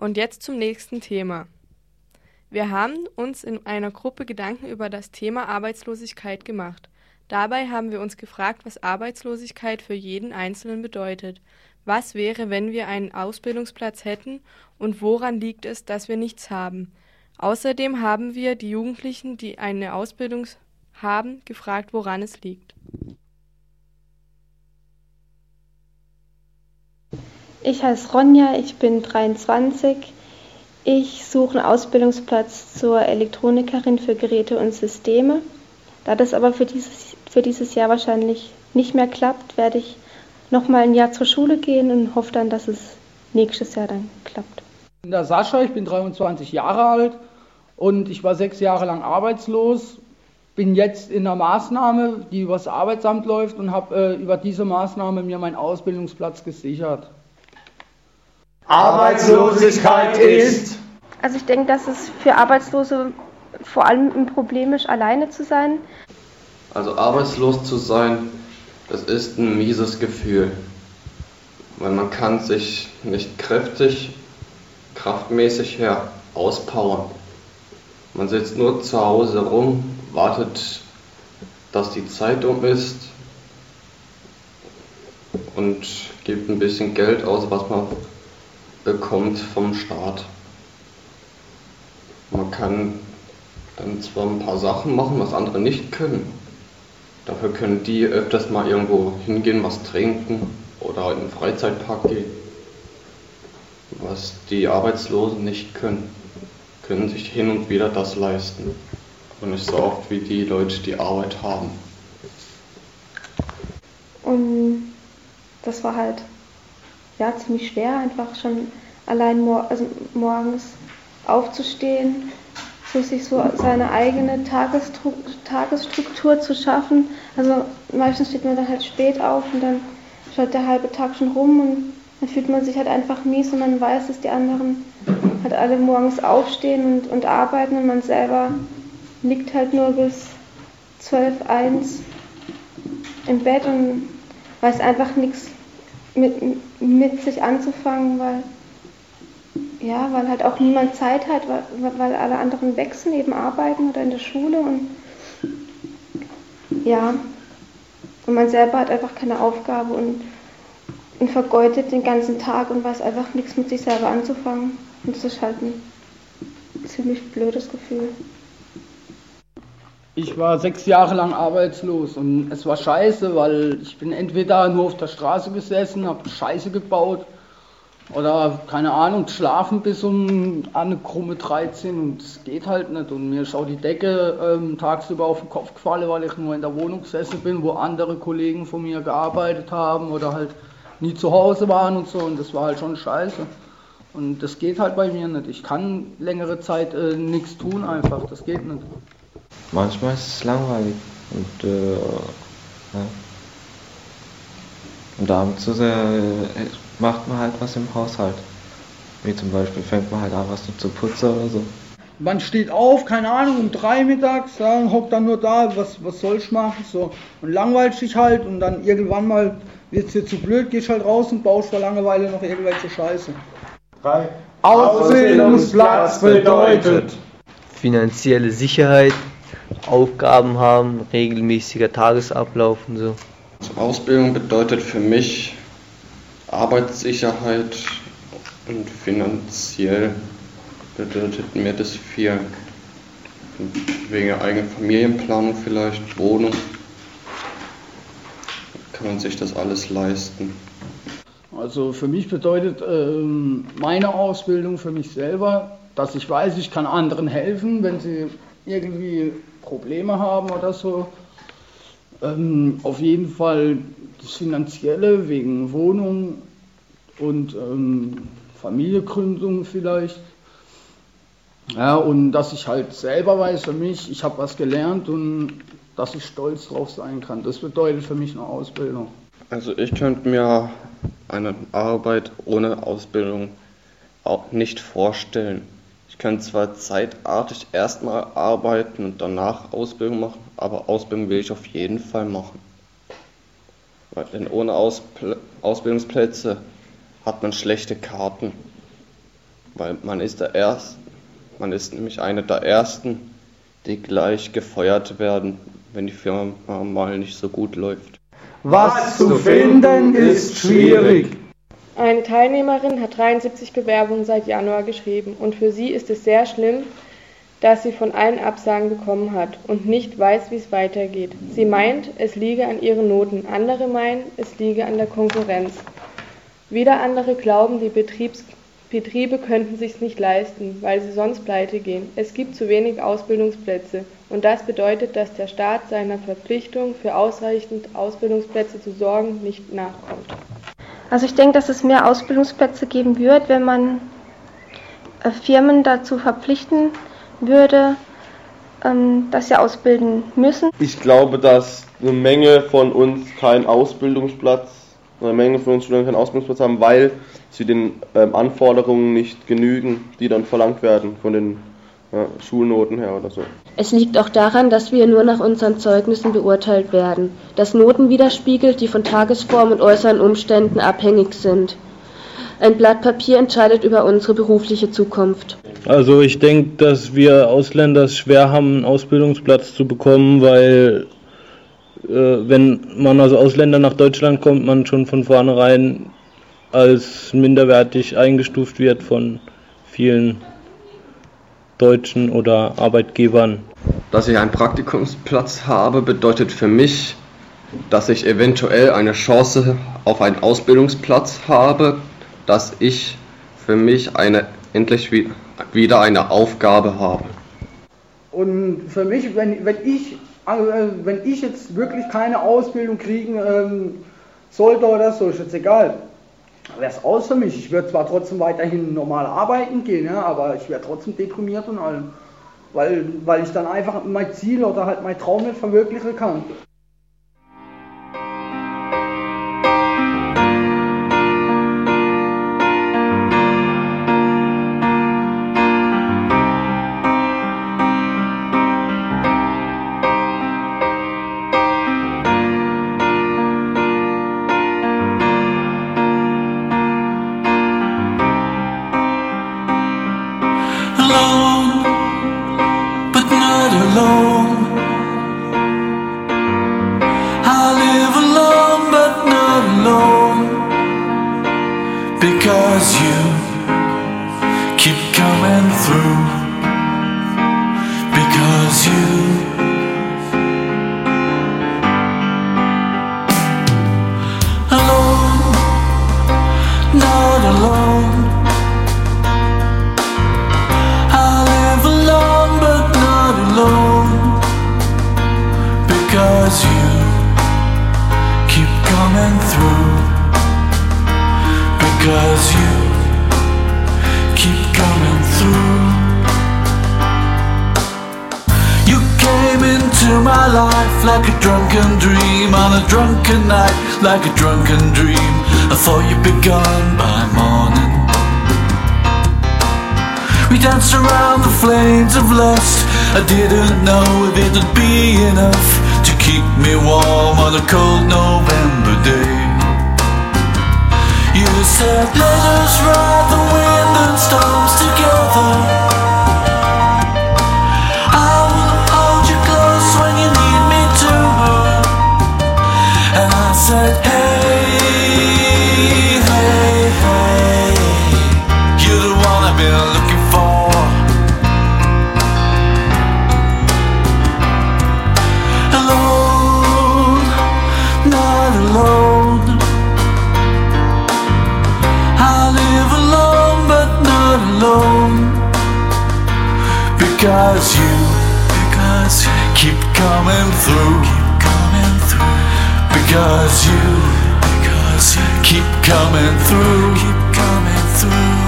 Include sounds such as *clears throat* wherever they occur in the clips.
Und jetzt zum nächsten Thema. Wir haben uns in einer Gruppe Gedanken über das Thema Arbeitslosigkeit gemacht. Dabei haben wir uns gefragt, was Arbeitslosigkeit für jeden Einzelnen bedeutet. Was wäre, wenn wir einen Ausbildungsplatz hätten und woran liegt es, dass wir nichts haben? Außerdem haben wir die Jugendlichen, die eine Ausbildung haben, gefragt, woran es liegt. Ich heiße Ronja, ich bin 23. Ich suche einen Ausbildungsplatz zur Elektronikerin für Geräte und Systeme. Da das aber für dieses, für dieses Jahr wahrscheinlich nicht mehr klappt, werde ich noch mal ein Jahr zur Schule gehen und hoffe dann, dass es nächstes Jahr dann klappt. Ich bin der Sascha, ich bin 23 Jahre alt und ich war sechs Jahre lang arbeitslos. Bin jetzt in einer Maßnahme, die übers Arbeitsamt läuft und habe äh, über diese Maßnahme mir meinen Ausbildungsplatz gesichert. Arbeitslosigkeit ist. Also ich denke, dass es für Arbeitslose vor allem ein Problem ist, alleine zu sein. Also arbeitslos zu sein, das ist ein mieses Gefühl, weil man kann sich nicht kräftig, kraftmäßig her auspowern. Man sitzt nur zu Hause rum, wartet, dass die Zeit um ist und gibt ein bisschen Geld aus, was man bekommt vom Staat. Man kann dann zwar ein paar Sachen machen, was andere nicht können. Dafür können die öfters mal irgendwo hingehen, was trinken oder in den Freizeitpark gehen. Was die Arbeitslosen nicht können, können sich hin und wieder das leisten. Und nicht so oft wie die Leute, die Arbeit haben. Und das war halt ja, ziemlich schwer, einfach schon allein mor also morgens aufzustehen, so sich so seine eigene Tagesstru Tagesstruktur zu schaffen. Also meistens steht man dann halt spät auf und dann schaut der halbe Tag schon rum und dann fühlt man sich halt einfach mies und man weiß, dass die anderen halt alle morgens aufstehen und, und arbeiten und man selber liegt halt nur bis 12, 1 im Bett und weiß einfach nichts mit, mit sich anzufangen, weil ja, weil halt auch niemand Zeit hat, weil, weil alle anderen wechseln, eben arbeiten oder in der Schule und ja, und man selber hat einfach keine Aufgabe und, und vergeudet den ganzen Tag und weiß einfach nichts mit sich selber anzufangen. Und das ist halt ein ziemlich blödes Gefühl. Ich war sechs Jahre lang arbeitslos und es war scheiße, weil ich bin entweder nur auf der Straße gesessen, habe Scheiße gebaut oder keine Ahnung, schlafen bis um eine krumme 13 und es geht halt nicht. Und mir auch die Decke ähm, tagsüber auf den Kopf gefallen, weil ich nur in der Wohnung gesessen bin, wo andere Kollegen von mir gearbeitet haben oder halt nie zu Hause waren und so. Und das war halt schon scheiße. Und das geht halt bei mir nicht. Ich kann längere Zeit äh, nichts tun einfach. Das geht nicht. Manchmal ist es langweilig und äh, ja. Und abends äh, macht man halt was im Haushalt. Wie zum Beispiel fängt man halt an, was zu putzen oder so. Man steht auf, keine Ahnung, um drei mittags, ja, hockt dann nur da, was, was soll ich machen, so. Und langweilt sich halt und dann irgendwann mal wird es dir zu blöd, gehst halt raus und baust vor Langeweile noch irgendwelche Scheiße. Drei. Ausbildungsplatz bedeutet finanzielle Sicherheit, Aufgaben haben, regelmäßiger Tagesablauf und so. Ausbildung bedeutet für mich Arbeitssicherheit und finanziell bedeutet mir das viel. Wegen eigener Familienplanung vielleicht, Wohnung. Kann man sich das alles leisten. Also für mich bedeutet ähm, meine Ausbildung für mich selber, dass ich weiß, ich kann anderen helfen, wenn sie irgendwie Probleme haben oder so. Ähm, auf jeden Fall das Finanzielle wegen Wohnung und ähm, Familiengründung vielleicht. Ja, und dass ich halt selber weiß für mich, ich habe was gelernt und dass ich stolz drauf sein kann. Das bedeutet für mich eine Ausbildung. Also ich könnte mir eine Arbeit ohne Ausbildung auch nicht vorstellen. Kann zwar zeitartig erstmal arbeiten und danach Ausbildung machen, aber Ausbildung will ich auf jeden Fall machen. Denn ohne Auspl Ausbildungsplätze hat man schlechte Karten. weil man ist der Erste, man ist nämlich einer der Ersten, die gleich gefeuert werden, wenn die Firma mal nicht so gut läuft. Was zu finden ist schwierig. Eine Teilnehmerin hat 73 Bewerbungen seit Januar geschrieben und für sie ist es sehr schlimm, dass sie von allen Absagen bekommen hat und nicht weiß, wie es weitergeht. Sie meint, es liege an ihren Noten, andere meinen, es liege an der Konkurrenz. Wieder andere glauben, die Betriebs Betriebe könnten sich's nicht leisten, weil sie sonst pleite gehen. Es gibt zu wenig Ausbildungsplätze und das bedeutet, dass der Staat seiner Verpflichtung, für ausreichend Ausbildungsplätze zu sorgen, nicht nachkommt. Also ich denke, dass es mehr Ausbildungsplätze geben wird, wenn man äh, Firmen dazu verpflichten würde, ähm, dass sie ausbilden müssen. Ich glaube, dass eine Menge von uns keinen Ausbildungsplatz, eine Menge von uns Studenten keinen Ausbildungsplatz haben, weil sie den ähm, Anforderungen nicht genügen, die dann verlangt werden von den ja, Schulnoten her oder so. Es liegt auch daran, dass wir nur nach unseren Zeugnissen beurteilt werden, dass Noten widerspiegelt, die von Tagesform und äußeren Umständen abhängig sind. Ein Blatt Papier entscheidet über unsere berufliche Zukunft. Also ich denke, dass wir Ausländer es schwer haben, einen Ausbildungsplatz zu bekommen, weil äh, wenn man als Ausländer nach Deutschland kommt, man schon von vornherein als minderwertig eingestuft wird von vielen Deutschen oder Arbeitgebern. Dass ich einen Praktikumsplatz habe, bedeutet für mich, dass ich eventuell eine Chance auf einen Ausbildungsplatz habe, dass ich für mich eine, endlich wieder eine Aufgabe habe. Und für mich, wenn, wenn, ich, äh, wenn ich jetzt wirklich keine Ausbildung kriegen ähm, sollte oder so, ist jetzt egal, wäre es aus für mich. Ich würde zwar trotzdem weiterhin normal arbeiten gehen, ja, aber ich wäre trotzdem deprimiert und allem. Weil, weil ich dann einfach mein Ziel oder halt mein Traum nicht verwirklichen kann. You keep coming through. Because you keep coming through. You came into my life like a drunken dream on a drunken night, like a drunken dream. I thought you'd be gone by morning. We danced around the flames of lust. I didn't know if it'd be enough keep me warm on a cold November day. You said, let us ride the wind and storms together. Coming through, keep coming through. Because you, because you keep coming through, keep coming through.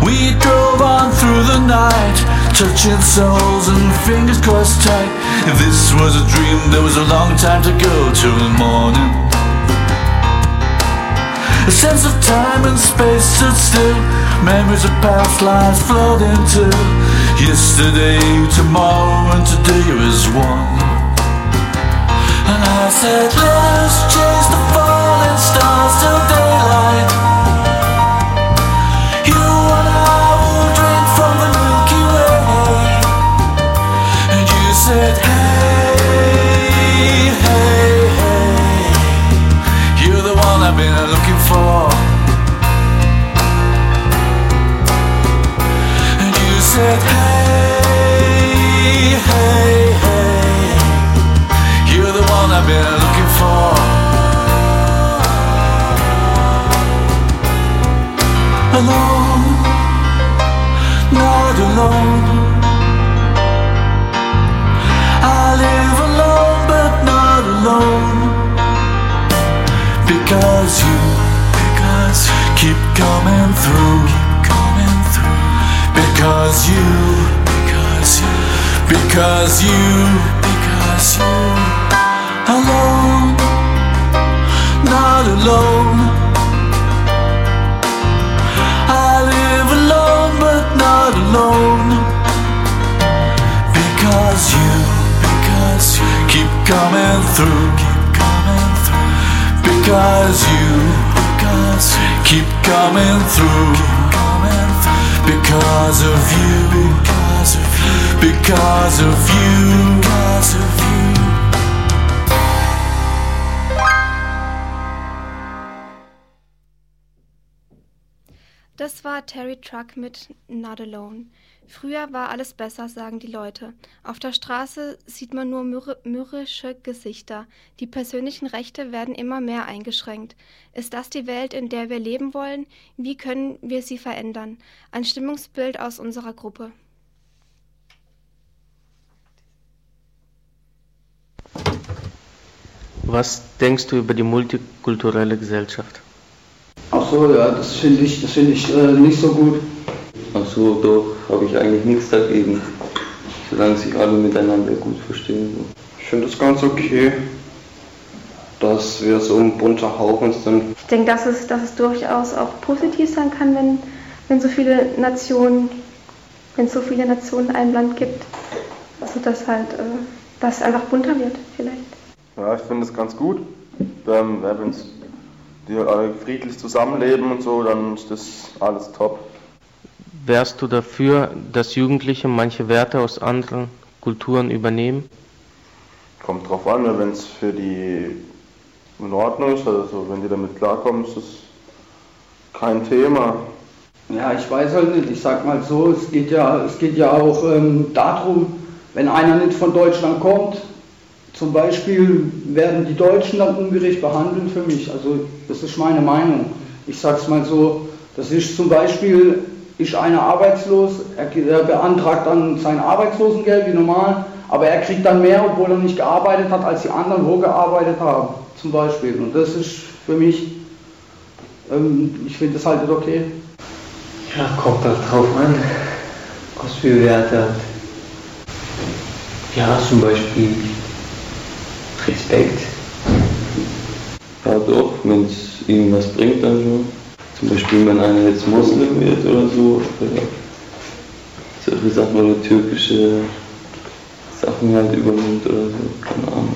We drove on through the night, touching souls and fingers crossed tight. If this was a dream, there was a long time to go till the morning. A sense of time and space stood still. Memories of past lives flowed into Yesterday, tomorrow, and today is one. And I said, let us been looking for. Alone, not alone. I live alone, but not alone. Because you, keep coming through, because you, because you, because you, alone, not alone. I live alone, but not alone. Because you, because you keep coming through, keep coming through. Because you, because you keep coming through, keep coming through. Because of you, because of you, because of you, because of you. Das war Terry Truck mit Not Alone. Früher war alles besser, sagen die Leute. Auf der Straße sieht man nur mürr mürrische Gesichter. Die persönlichen Rechte werden immer mehr eingeschränkt. Ist das die Welt, in der wir leben wollen? Wie können wir sie verändern? Ein Stimmungsbild aus unserer Gruppe. Was denkst du über die multikulturelle Gesellschaft? Ach so, ja, das finde ich, das finde ich äh, nicht so gut. Ach so, doch, habe ich eigentlich nichts dagegen. Solange sich alle miteinander gut verstehen. Ich finde es ganz okay, dass wir so ein bunter Haufen sind. Ich denke, dass es, dass es durchaus auch positiv sein kann, wenn, wenn so viele Nationen, wenn es so viele Nationen in einem Land gibt. Also dass halt, äh, dass es einfach bunter wird vielleicht. Ja, ich finde es ganz gut. Ähm, Wenn die alle friedlich zusammenleben und so, dann ist das alles top. Wärst du dafür, dass Jugendliche manche Werte aus anderen Kulturen übernehmen? Kommt drauf an, wenn es für die in Ordnung ist, also wenn die damit klarkommen, ist das kein Thema. Ja, ich weiß halt nicht. Ich sag mal so, es geht ja, es geht ja auch ähm, darum, wenn einer nicht von Deutschland kommt, zum Beispiel werden die Deutschen dann ungerecht behandelt für mich. Also das ist meine Meinung. Ich sag's mal so, das ist zum Beispiel, ist einer arbeitslos, er, beantragt dann sein Arbeitslosengeld wie normal, aber er kriegt dann mehr, obwohl er nicht gearbeitet hat, als die anderen, wo gearbeitet haben, zum Beispiel. Und das ist für mich, ähm, ich finde das halt okay. Ja, kommt halt drauf an, was für Werte hat. Ja, zum Beispiel Respekt. Ja doch, wenn es ihm was bringt dann schon. Zum Beispiel wenn einer jetzt Moslem wird oder so. Oder solche Sachen oder türkische Sachen halt übernimmt oder so, keine Ahnung.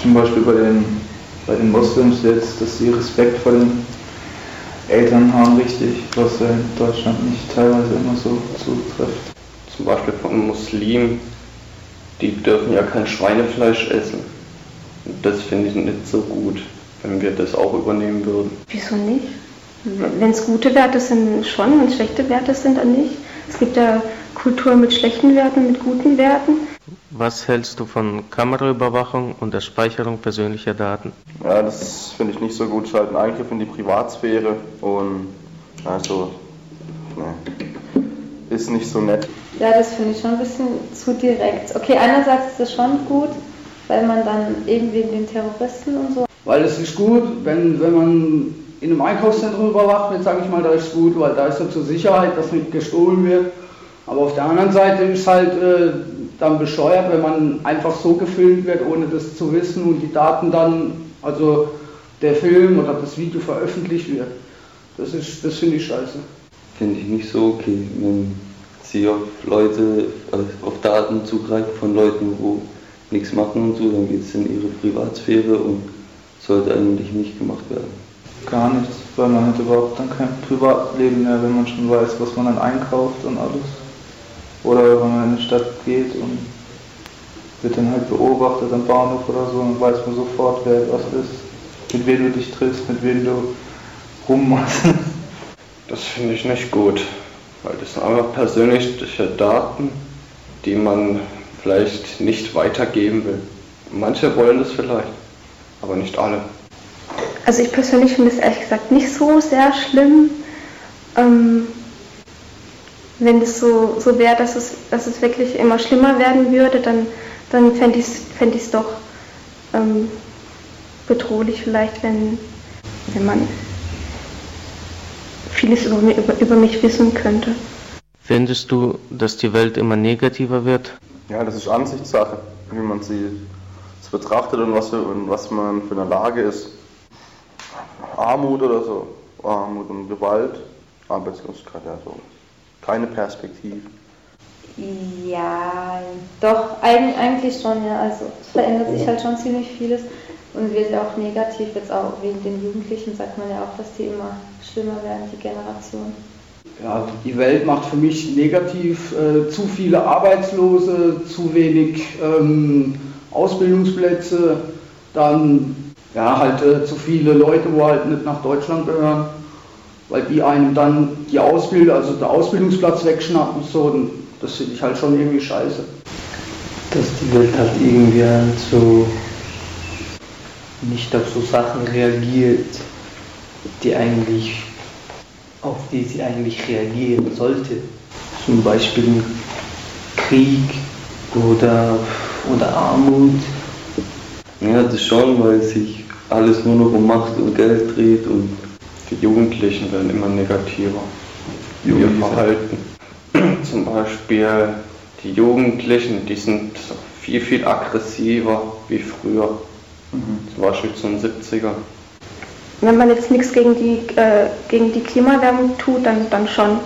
Zum Beispiel bei den, bei den Moslems jetzt, dass sie Respekt vor den Eltern haben, richtig, was ja in Deutschland nicht teilweise immer so zutrifft. Zum Beispiel von Muslimen, die dürfen ja kein Schweinefleisch essen. Das finde ich nicht so gut, wenn wir das auch übernehmen würden. Wieso nicht? Wenn es gute Werte sind, schon, wenn es schlechte Werte sind, dann nicht. Es gibt ja Kultur mit schlechten Werten, mit guten Werten. Was hältst du von Kameraüberwachung und der Speicherung persönlicher Daten? Ja, das finde ich nicht so gut. Es ist halt ein Eingriff in die Privatsphäre und also, ist nicht so nett. Ja, das finde ich schon ein bisschen zu direkt. Okay, einerseits ist es schon gut, weil man dann eben wegen den Terroristen und so. Weil es ist gut, wenn, wenn man in einem Einkaufszentrum überwacht wird, sage ich mal, da ist es gut, weil da ist ja zur Sicherheit, dass nicht gestohlen wird. Aber auf der anderen Seite ist halt äh, dann bescheuert, wenn man einfach so gefilmt wird, ohne das zu wissen und die Daten dann, also der Film oder das Video veröffentlicht wird. Das ist, das finde ich scheiße. Finde ich nicht so okay, wenn sie auf Leute, also auf Daten zugreifen von Leuten, wo nichts machen und so, dann geht es in ihre Privatsphäre und sollte eigentlich nicht gemacht werden. Gar nichts, weil man hat überhaupt dann kein Privatleben mehr, wenn man schon weiß, was man dann einkauft und alles. Oder wenn man in die Stadt geht und wird dann halt beobachtet am Bahnhof oder so, dann weiß man sofort, wer was ist, mit wem du dich triffst, mit wem du rummachst. Das finde ich nicht gut, Weil das sind einfach persönliche Daten, die man vielleicht nicht weitergeben will. Manche wollen das vielleicht, aber nicht alle. Also ich persönlich finde es ehrlich gesagt nicht so sehr schlimm, ähm, wenn es so, so wäre, dass es, dass es wirklich immer schlimmer werden würde, dann, dann fände ich es fänd doch ähm, bedrohlich vielleicht, wenn, wenn man vieles über, über, über mich wissen könnte. Findest du, dass die Welt immer negativer wird? Ja, das ist Ansichtssache, wie man sie betrachtet und was, für, und was man für eine Lage ist. Armut oder so, Armut und Gewalt, Arbeitslosigkeit, ja so. Keine Perspektive. Ja, doch, eigentlich schon, ja. Also es verändert sich halt schon ziemlich vieles und wird ja auch negativ, jetzt auch wegen den Jugendlichen sagt man ja auch, dass die immer schlimmer werden, die Generation. Ja, die Welt macht für mich negativ äh, zu viele Arbeitslose, zu wenig ähm, Ausbildungsplätze, dann ja, halt äh, zu viele Leute, wo halt nicht nach Deutschland gehören, weil die einem dann die Ausbildung, also der Ausbildungsplatz wegschnappen, so, und das finde ich halt schon irgendwie scheiße. Dass die Welt halt irgendwie halt so nicht auf so Sachen reagiert, die eigentlich, auf die sie eigentlich reagieren sollte. Zum Beispiel Krieg oder, oder Armut. Ja, das schon, weil sich alles nur noch um Macht und Geld dreht und die Jugendlichen werden immer negativer. Ihr Verhalten. *clears throat* Zum Beispiel die Jugendlichen, die sind viel, viel aggressiver wie früher. Mhm. Zum Beispiel zu den 70er. Wenn man jetzt nichts gegen die, äh, gegen die Klimawärmung tut, dann, dann schon.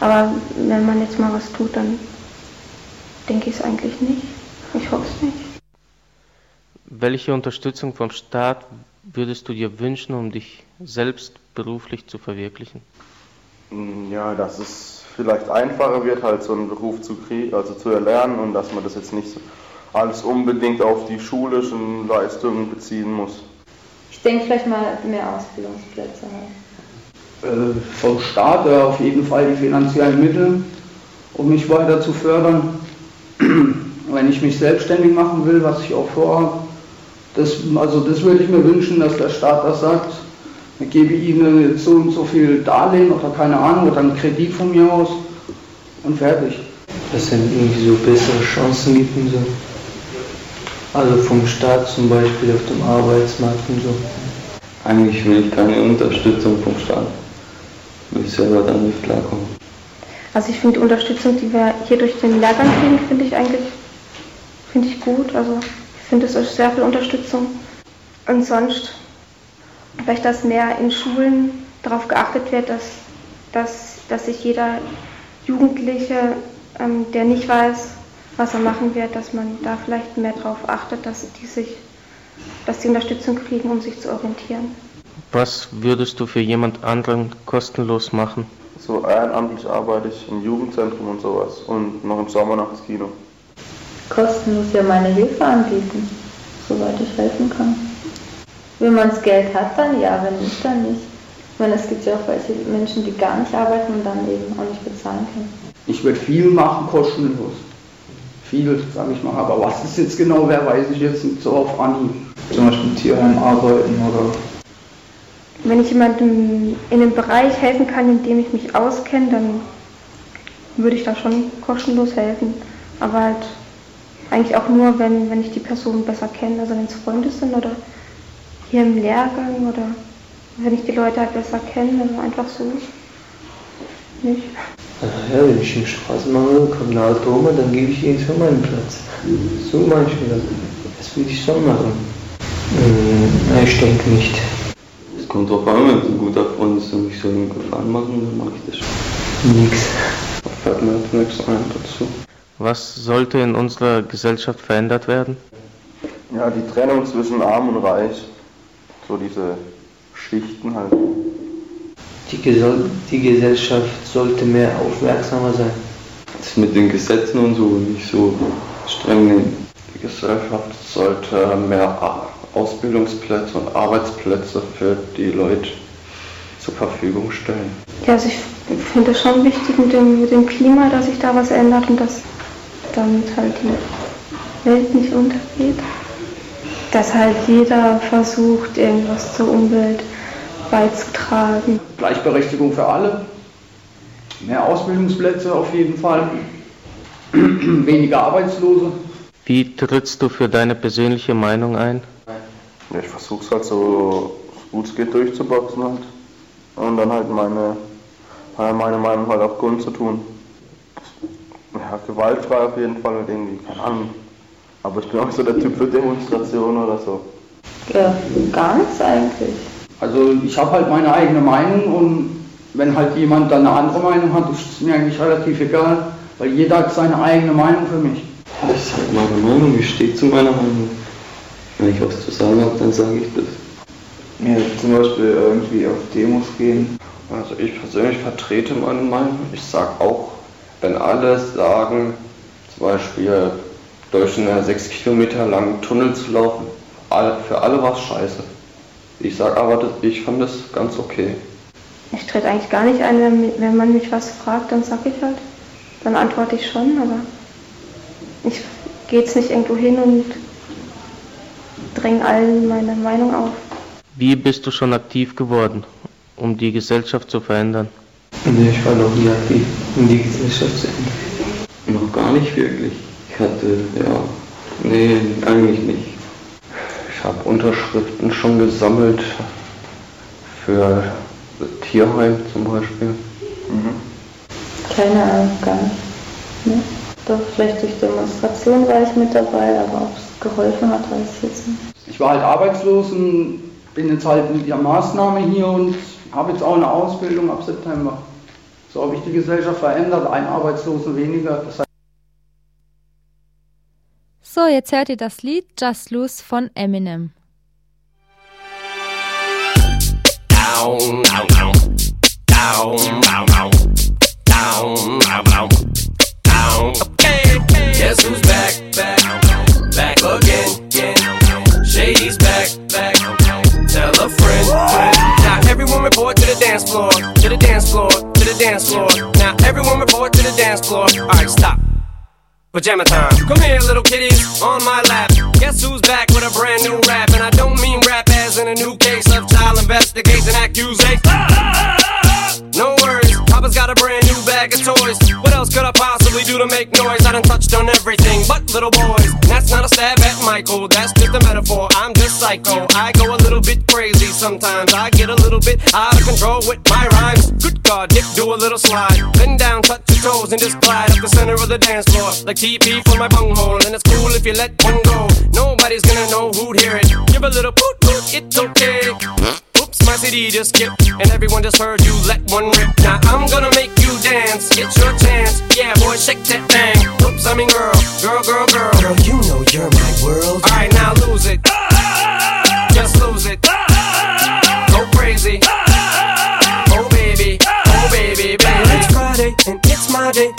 Aber wenn man jetzt mal was tut, dann denke ich es eigentlich nicht. Ich hoffe es nicht. Welche Unterstützung vom Staat würdest du dir wünschen, um dich selbst beruflich zu verwirklichen? Mm, ja, dass es vielleicht einfacher wird, halt so einen Beruf zu kriegen, also zu erlernen und dass man das jetzt nicht so alles unbedingt auf die schulischen Leistungen beziehen muss. Ich denke vielleicht mal mehr Ausbildungsplätze. Äh, vom Staat äh, auf jeden Fall die finanziellen Mittel, um mich weiter zu fördern. *clears throat* Wenn ich mich selbstständig machen will, was ich auch vorhabe, das, also das würde ich mir wünschen, dass der Staat das sagt. Ich gebe Ihnen so und so viel Darlehen oder keine Ahnung oder einen Kredit von mir aus und fertig. Dass es irgendwie so bessere Chancen gibt und so. Also vom Staat zum Beispiel auf dem Arbeitsmarkt und so. Eigentlich will ich keine Unterstützung vom Staat. Will ich selber dann nicht klarkommen. Also ich finde die Unterstützung, die wir hier durch den Lehrgang kriegen, finde ich eigentlich finde ich gut. Also ich finde es ist sehr viel Unterstützung. Und sonst vielleicht, dass mehr in Schulen darauf geachtet wird, dass, dass, dass sich jeder Jugendliche, ähm, der nicht weiß, was er machen wird, dass man da vielleicht mehr darauf achtet, dass die sich, dass die Unterstützung kriegen, um sich zu orientieren. Was würdest du für jemand anderen kostenlos machen? So ehrenamtlich arbeite ich im Jugendzentrum und sowas und noch im Sommer noch ins Kino. Kostenlos ja meine Hilfe anbieten, soweit ich helfen kann. Wenn man das Geld hat, dann ja, wenn nicht, dann nicht. Ich meine, es gibt ja auch welche Menschen, die gar nicht arbeiten und dann eben auch nicht bezahlen können. Ich würde viel machen, kostenlos viel, sage ich mal. Aber was es jetzt genau wäre, weiß ich jetzt nicht so auf Anhieb. Zum Beispiel im Tierheim arbeiten oder. Wenn ich jemandem in einem Bereich helfen kann, in dem ich mich auskenne, dann würde ich da schon kostenlos helfen. Aber halt eigentlich auch nur, wenn, wenn ich die Person besser kenne, also wenn es Freunde sind oder hier im Lehrgang oder wenn ich die Leute halt besser kenne, also einfach so nicht. Ja, wenn ich im Straßenmangel kommt eine alte Oma, dann gebe ich ihr schon meinen Platz. So manchmal. das. Das würde ich schon machen. Hm, ich denke nicht. Es kommt drauf an, wenn es ein guter Freund ist und ich soll ihm Gefallen machen, dann mache ich das schon. Nix. Da fällt mir jetzt nichts ein dazu. Was sollte in unserer Gesellschaft verändert werden? Ja, die Trennung zwischen Arm und Reich. So diese Schichten halt. Die, Gesell die Gesellschaft sollte mehr aufmerksamer sein. Das mit den Gesetzen und so nicht so streng nehmen. Die Gesellschaft sollte mehr Ausbildungsplätze und Arbeitsplätze für die Leute zur Verfügung stellen. Ja, also ich finde es schon wichtig mit dem, mit dem Klima, dass sich da was ändert und dass damit halt die Welt nicht untergeht. Dass halt jeder versucht, irgendwas zur Umwelt beizutragen. Gleichberechtigung für alle, mehr Ausbildungsplätze auf jeden Fall, *clears throat* weniger Arbeitslose. Wie trittst du für deine persönliche Meinung ein? Ja, ich versuche es halt so gut es geht durchzuboxen halt. Und dann halt meine, meine Meinung halt auch kundzutun. Ja, gewaltfrei auf jeden Fall und irgendwie, keine Ahnung. Aber ich bin auch so der Typ für Demonstrationen oder so. Ja, gar nichts eigentlich. Also ich habe halt meine eigene Meinung und wenn halt jemand dann eine andere Meinung hat, ist mir eigentlich relativ egal, weil jeder hat seine eigene Meinung für mich. Das ist halt meine Meinung, ich stehe zu meiner Meinung. Wenn ich was zu sagen habe, dann sage ich das. Ja, zum Beispiel irgendwie auf Demos gehen. Also ich persönlich vertrete meine Meinung. Ich sage auch, wenn alle sagen, zum Beispiel durch einen 6 Kilometer langen Tunnel zu laufen, für alle war es scheiße. Ich sage aber, ich fand das ganz okay. Ich trete eigentlich gar nicht ein, wenn, wenn man mich was fragt, dann sage ich halt. Dann antworte ich schon, aber ich gehe jetzt nicht irgendwo hin und dränge allen meine Meinung auf. Wie bist du schon aktiv geworden, um die Gesellschaft zu verändern? Nee, ich war noch nie aktiv, um die Gesellschaft zu ändern. Noch gar nicht wirklich. Ich hatte, ja, nee, eigentlich nicht. Ich habe Unterschriften schon gesammelt für das Tierheim zum Beispiel. Mhm. Keine Ahnung, gar nicht. Ne? Doch, vielleicht durch Demonstration war ich mit dabei, aber ob es geholfen hat, weiß ich jetzt nicht. Ich war halt arbeitslos und bin jetzt halt mit der Maßnahme hier und habe jetzt auch eine Ausbildung ab September. So habe ich die Gesellschaft verändert, ein Arbeitslosen weniger. Das heißt so, jetzt hört ihr das Lied Just Lose von Eminem. Down, down, down. Down, down, down. Down, down. Guess who's back, back, back again. Shady's back. Tell a friend. Now everyone report to the dance floor, to the dance floor, to the dance floor. Now everyone report to the dance floor. Alright, stop. Pajama time. Come here, little kitties, on my lap. Guess who's back with a brand new rap? And I don't mean rap as in a new case of child investigation accusation. No worries, Papa's got a brand new bag of toys. What else could I possibly do to make noise? I done touched on everything but little boys. That's not a stab at Michael, that's just a metaphor. I'm just psycho. I go a little bit crazy sometimes. I get a little bit out of control with my rhymes. Good God, Dick, do a little slide. Bend down, touch your toes, and just glide up the center of the dance floor. Like TP for my bunghole. And it's cool if you let one go. Nobody's gonna know who'd hear it. Give a little poot poot, it's okay. Oops, my CD just skipped, and everyone just heard you let one rip. Now I'm gonna make you dance, get your chance. Yeah, boy, shake that thing. Oops, I mean girl, girl, girl, girl. Girl, you know you're my world. Alright, now lose it. Just lose it.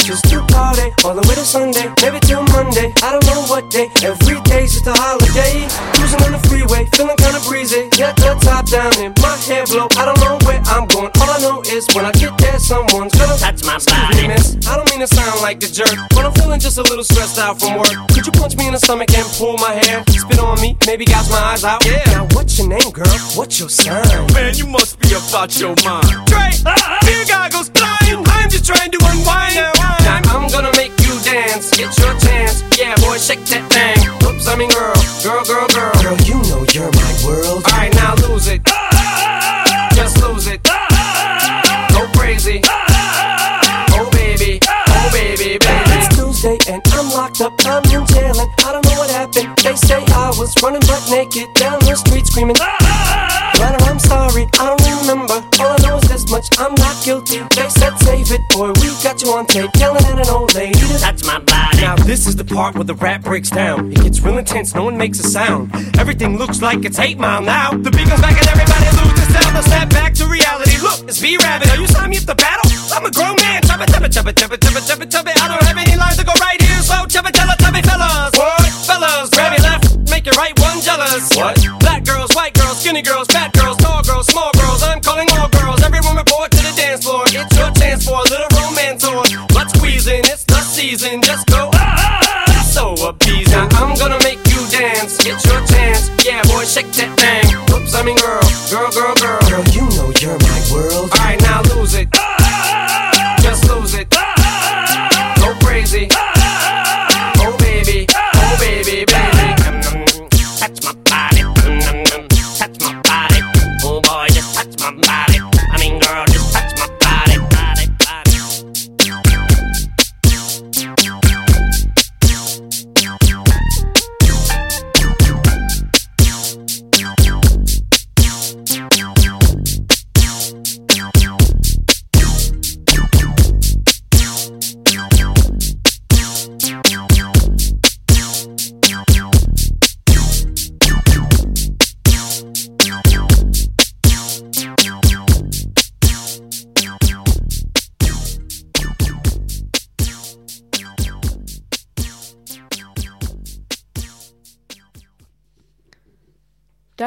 Just to party all the way to Sunday, maybe till Monday. I don't know what day. Every day's just a holiday. Cruising on the freeway, feeling kinda breezy. Get the top down and my hair blow. I don't know where I'm going. All I know is when I get there, someone's gonna touch my body. Miss, I don't mean to sound like the jerk, but I'm feeling just a little stressed out from work. Could you punch me in the stomach and pull my hair? Spit on me, maybe gouge my eyes out. Yeah. Now what's your name, girl? What's your sign? Man, you must be about your mind. Great, uh-huh. fear goggles flying. I'm just trying to unwind. Now shake that thing. Oops, I mean girl, girl, girl, girl. Girl, you know you're my world. Alright, now lose it. Just lose it. Go crazy. Oh baby, oh baby, baby. It's Tuesday and I'm locked up. I'm in jail and I don't know what happened. They say I was running butt naked down the street screaming. But I'm sorry, I don't remember. All I know is this much: I'm not guilty. They said save it, boy. We got you on tape yelling at an old lady. That's my body. Now this is the part where the rap breaks down. It gets real intense. No one makes a sound. Everything looks like it's eight mile now. The beat comes back and everybody loses sound. Now snap back to reality. Look, it's B Rabbit. Are you signing me up to battle?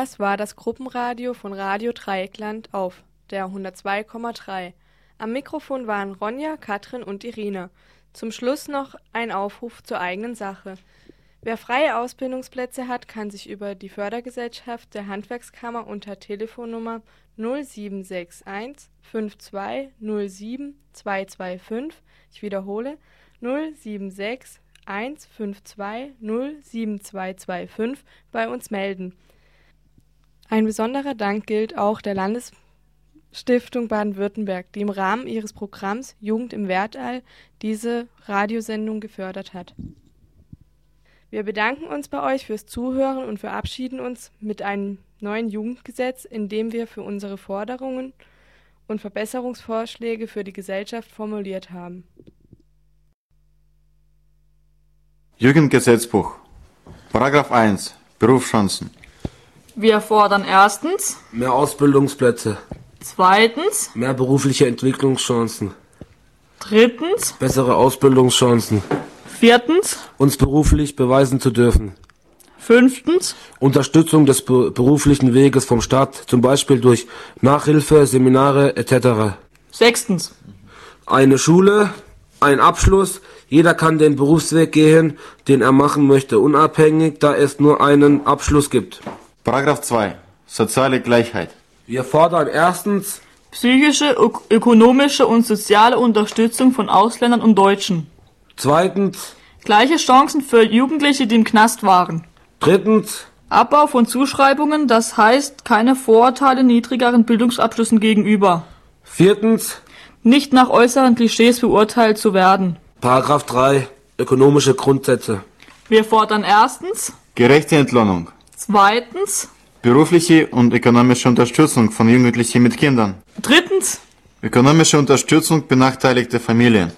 Das war das Gruppenradio von Radio Dreieckland auf der 102,3. Am Mikrofon waren Ronja, Katrin und Irina. Zum Schluss noch ein Aufruf zur eigenen Sache. Wer freie Ausbildungsplätze hat, kann sich über die Fördergesellschaft der Handwerkskammer unter Telefonnummer 0761 5207 225, ich wiederhole 076 152 07225 bei uns melden. Ein besonderer Dank gilt auch der Landesstiftung Baden-Württemberg, die im Rahmen ihres Programms Jugend im Wertall diese Radiosendung gefördert hat. Wir bedanken uns bei euch fürs Zuhören und verabschieden uns mit einem neuen Jugendgesetz, in dem wir für unsere Forderungen und Verbesserungsvorschläge für die Gesellschaft formuliert haben. Jugendgesetzbuch. Paragraph 1. Berufschancen. Wir fordern erstens, Mehr Ausbildungsplätze, zweitens, mehr berufliche Entwicklungschancen, drittens, bessere Ausbildungschancen, viertens, uns beruflich beweisen zu dürfen. fünftens, Unterstützung des be beruflichen Weges vom Staat, zum Beispiel durch Nachhilfe, Seminare etc. sechstens, Eine Schule, ein Abschluss, jeder kann den Berufsweg gehen, den er machen möchte, unabhängig, da es nur einen Abschluss gibt. Paragraph 2. Soziale Gleichheit. Wir fordern erstens psychische, ök ökonomische und soziale Unterstützung von Ausländern und Deutschen. Zweitens. Gleiche Chancen für Jugendliche, die im Knast waren. Drittens. Abbau von Zuschreibungen, das heißt keine Vorurteile niedrigeren Bildungsabschlüssen gegenüber. Viertens. Nicht nach äußeren Klischees beurteilt zu werden. Paragraph 3. Ökonomische Grundsätze. Wir fordern erstens, Gerechte Entlohnung. Zweitens, Berufliche und ökonomische Unterstützung von Jugendlichen mit Kindern. drittens, Ökonomische Unterstützung benachteiligter Familien.